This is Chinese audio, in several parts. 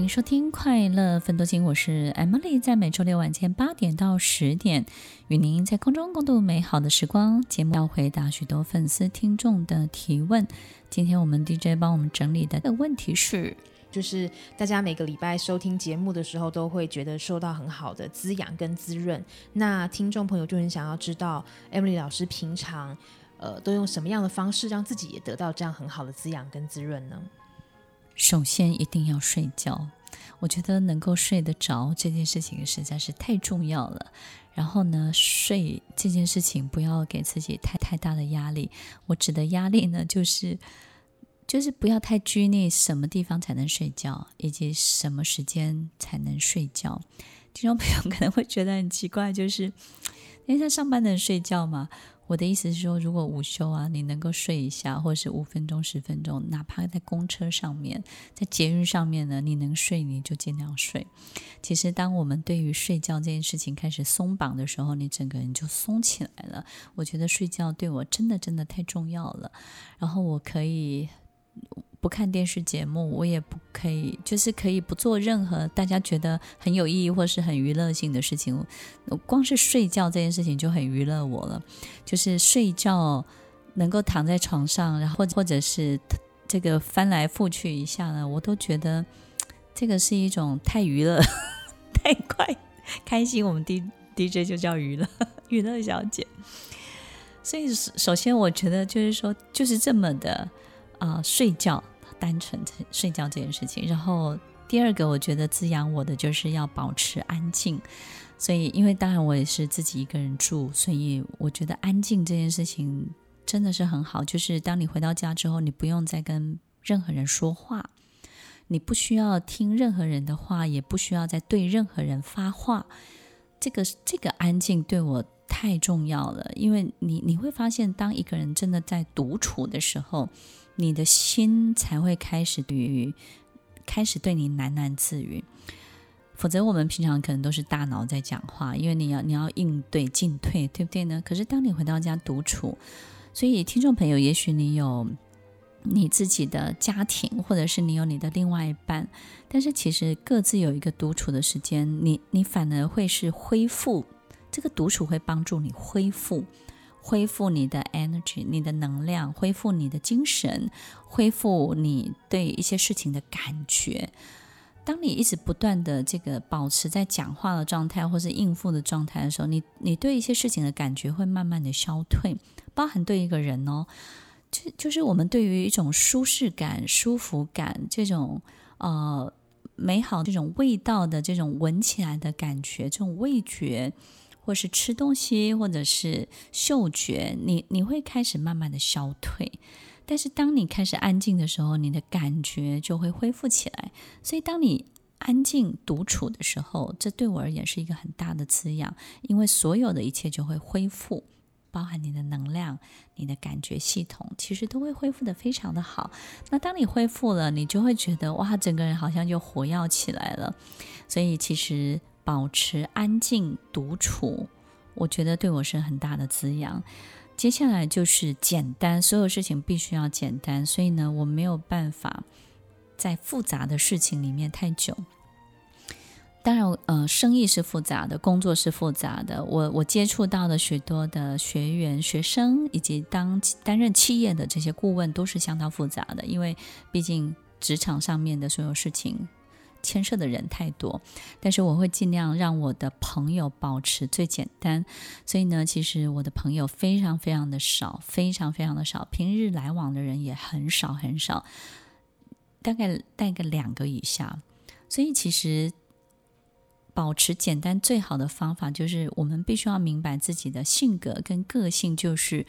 欢迎收听《快乐分多金》，我是 Emily，在每周六晚间八点到十点，与您在空中共度美好的时光。节目要回答许多粉丝听众的提问。今天我们 DJ 帮我们整理的问题是，就是大家每个礼拜收听节目的时候，都会觉得受到很好的滋养跟滋润。那听众朋友就很想要知道，Emily 老师平常呃都用什么样的方式，让自己也得到这样很好的滋养跟滋润呢？首先一定要睡觉，我觉得能够睡得着这件事情实在是太重要了。然后呢，睡这件事情不要给自己太太大的压力。我指的压力呢，就是就是不要太拘泥什么地方才能睡觉，以及什么时间才能睡觉。听众朋友可能会觉得很奇怪，就是因为他上班能睡觉吗？我的意思是说，如果午休啊，你能够睡一下，或者是五分钟、十分钟，哪怕在公车上面、在捷运上面呢，你能睡你就尽量睡。其实，当我们对于睡觉这件事情开始松绑的时候，你整个人就松起来了。我觉得睡觉对我真的真的太重要了。然后我可以。不看电视节目，我也不可以，就是可以不做任何大家觉得很有意义或是很娱乐性的事情。光是睡觉这件事情就很娱乐我了，就是睡觉能够躺在床上，然后或者是这个翻来覆去一下呢，我都觉得这个是一种太娱乐、太快、开心。我们 D DJ 就叫娱乐，娱乐小姐。所以首先我觉得就是说，就是这么的啊、睡觉。单纯睡觉这件事情，然后第二个我觉得滋养我的就是要保持安静，所以因为当然我也是自己一个人住，所以我觉得安静这件事情真的是很好。就是当你回到家之后，你不用再跟任何人说话，你不需要听任何人的话，也不需要再对任何人发话。这个这个安静对我太重要了，因为你你会发现，当一个人真的在独处的时候。你的心才会开始与开始对你喃喃自语，否则我们平常可能都是大脑在讲话，因为你要你要应对进退，对不对呢？可是当你回到家独处，所以听众朋友，也许你有你自己的家庭，或者是你有你的另外一半，但是其实各自有一个独处的时间，你你反而会是恢复，这个独处会帮助你恢复。恢复你的 energy，你的能量，恢复你的精神，恢复你对一些事情的感觉。当你一直不断的这个保持在讲话的状态或是应付的状态的时候，你你对一些事情的感觉会慢慢的消退，包含对一个人哦，就就是我们对于一种舒适感、舒服感这种呃美好这种味道的这种闻起来的感觉，这种味觉。或是吃东西，或者是嗅觉，你你会开始慢慢的消退。但是当你开始安静的时候，你的感觉就会恢复起来。所以当你安静独处的时候，这对我而言是一个很大的滋养，因为所有的一切就会恢复，包含你的能量、你的感觉系统，其实都会恢复得非常的好。那当你恢复了，你就会觉得哇，整个人好像就活跃起来了。所以其实。保持安静独处，我觉得对我是很大的滋养。接下来就是简单，所有事情必须要简单。所以呢，我没有办法在复杂的事情里面太久。当然，呃，生意是复杂的，工作是复杂的。我我接触到的许多的学员、学生，以及当担任企业的这些顾问，都是相当复杂的。因为毕竟职场上面的所有事情。牵涉的人太多，但是我会尽量让我的朋友保持最简单。所以呢，其实我的朋友非常非常的少，非常非常的少，平日来往的人也很少很少，大概带个两个以下。所以其实保持简单最好的方法就是，我们必须要明白自己的性格跟个性，就是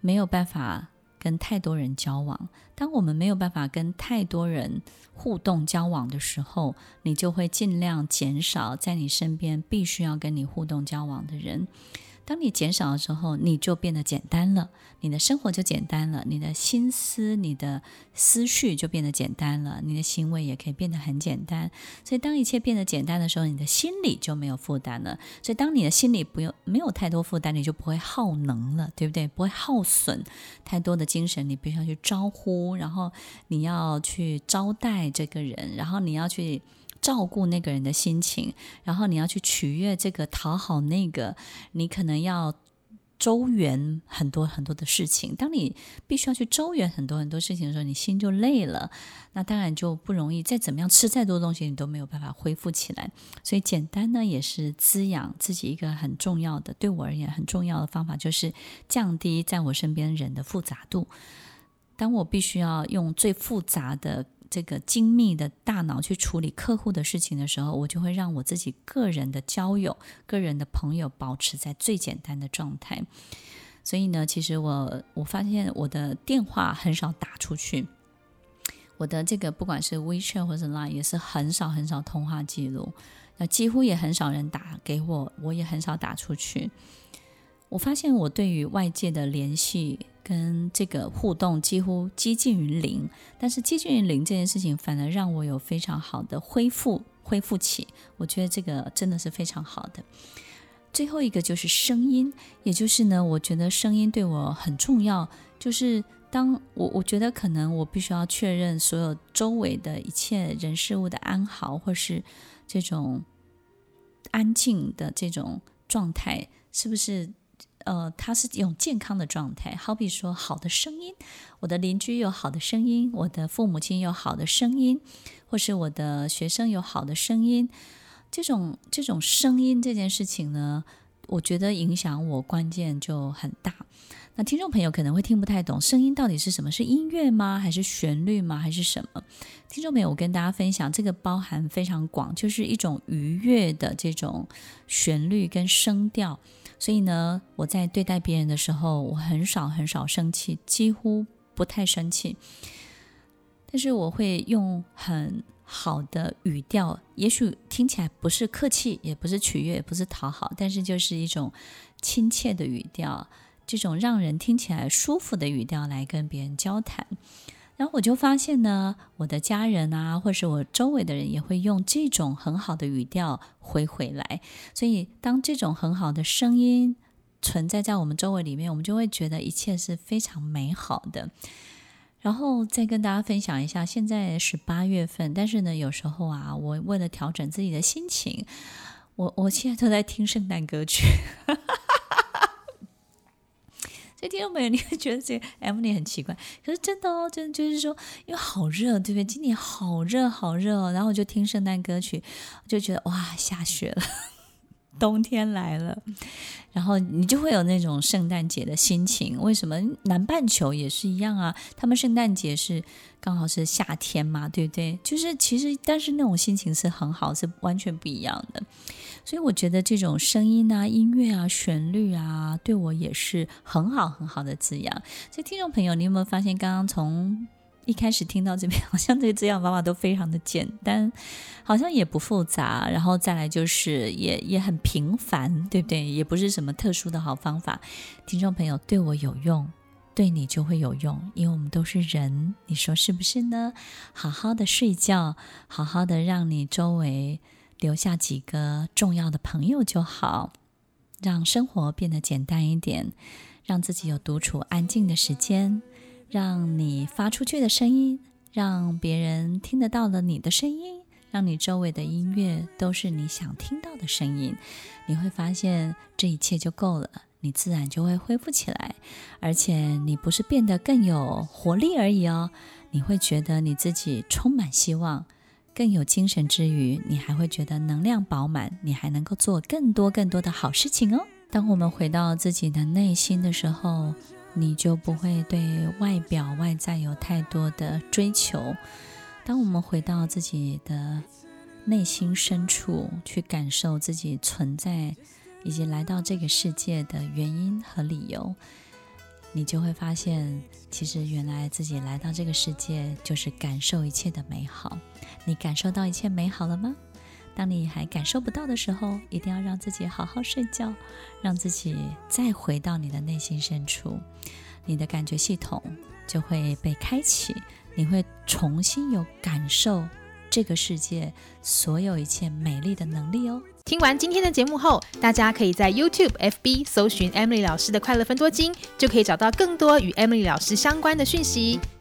没有办法。跟太多人交往，当我们没有办法跟太多人互动交往的时候，你就会尽量减少在你身边必须要跟你互动交往的人。当你减少的时候，你就变得简单了，你的生活就简单了，你的心思、你的思绪就变得简单了，你的行为也可以变得很简单。所以，当一切变得简单的时候，你的心里就没有负担了。所以，当你的心里不用没有太多负担，你就不会耗能了，对不对？不会耗损太多的精神，你必须要去招呼，然后你要去招待这个人，然后你要去。照顾那个人的心情，然后你要去取悦这个，讨好那个，你可能要周圆很多很多的事情。当你必须要去周圆很多很多事情的时候，你心就累了，那当然就不容易。再怎么样吃再多东西，你都没有办法恢复起来。所以简单呢，也是滋养自己一个很重要的，对我而言很重要的方法，就是降低在我身边人的复杂度。当我必须要用最复杂的。这个精密的大脑去处理客户的事情的时候，我就会让我自己个人的交友、个人的朋友保持在最简单的状态。所以呢，其实我我发现我的电话很少打出去，我的这个不管是 WeChat 或者 Line 也是很少很少通话记录，那几乎也很少人打给我，我也很少打出去。我发现我对于外界的联系。跟这个互动几乎接近于零，但是接近于零这件事情反而让我有非常好的恢复恢复期，我觉得这个真的是非常好的。最后一个就是声音，也就是呢，我觉得声音对我很重要。就是当我我觉得可能我必须要确认所有周围的一切人事物的安好，或是这种安静的这种状态，是不是？呃，它是一种健康的状态，好比说好的声音，我的邻居有好的声音，我的父母亲有好的声音，或是我的学生有好的声音，这种这种声音这件事情呢，我觉得影响我关键就很大。那听众朋友可能会听不太懂，声音到底是什么？是音乐吗？还是旋律吗？还是什么？听众朋友，我跟大家分享，这个包含非常广，就是一种愉悦的这种旋律跟声调。所以呢，我在对待别人的时候，我很少很少生气，几乎不太生气。但是我会用很好的语调，也许听起来不是客气，也不是取悦，也不是讨好，但是就是一种亲切的语调，这种让人听起来舒服的语调来跟别人交谈。然后我就发现呢，我的家人啊，或是我周围的人也会用这种很好的语调回回来。所以，当这种很好的声音存在在我们周围里面，我们就会觉得一切是非常美好的。然后再跟大家分享一下，现在是八月份，但是呢，有时候啊，我为了调整自己的心情，我我现在都在听圣诞歌曲。所以听众朋友，你会觉得这个 M N 很奇怪，可是真的哦，真的就是说，因为好热，对不对？今年好热，好热哦。然后我就听圣诞歌曲，就觉得哇，下雪了，冬天来了。然后你就会有那种圣诞节的心情。为什么南半球也是一样啊？他们圣诞节是刚好是夏天嘛，对不对？就是其实，但是那种心情是很好，是完全不一样的。所以我觉得这种声音啊、音乐啊、旋律啊，对我也是很好很好的滋养。所以听众朋友，你有没有发现，刚刚从一开始听到这边，好像这个滋养方法都非常的简单，好像也不复杂，然后再来就是也也很平凡，对不对？也不是什么特殊的好方法。听众朋友，对我有用，对你就会有用，因为我们都是人，你说是不是呢？好好的睡觉，好好的让你周围。留下几个重要的朋友就好，让生活变得简单一点，让自己有独处安静的时间，让你发出去的声音，让别人听得到了你的声音，让你周围的音乐都是你想听到的声音，你会发现这一切就够了，你自然就会恢复起来，而且你不是变得更有活力而已哦，你会觉得你自己充满希望。更有精神之余，你还会觉得能量饱满，你还能够做更多更多的好事情哦。当我们回到自己的内心的时候，你就不会对外表外在有太多的追求。当我们回到自己的内心深处，去感受自己存在以及来到这个世界的原因和理由。你就会发现，其实原来自己来到这个世界就是感受一切的美好。你感受到一切美好了吗？当你还感受不到的时候，一定要让自己好好睡觉，让自己再回到你的内心深处，你的感觉系统就会被开启，你会重新有感受这个世界所有一切美丽的能力哦。听完今天的节目后，大家可以在 YouTube、FB 搜寻 Emily 老师的快乐分多金，就可以找到更多与 Emily 老师相关的讯息。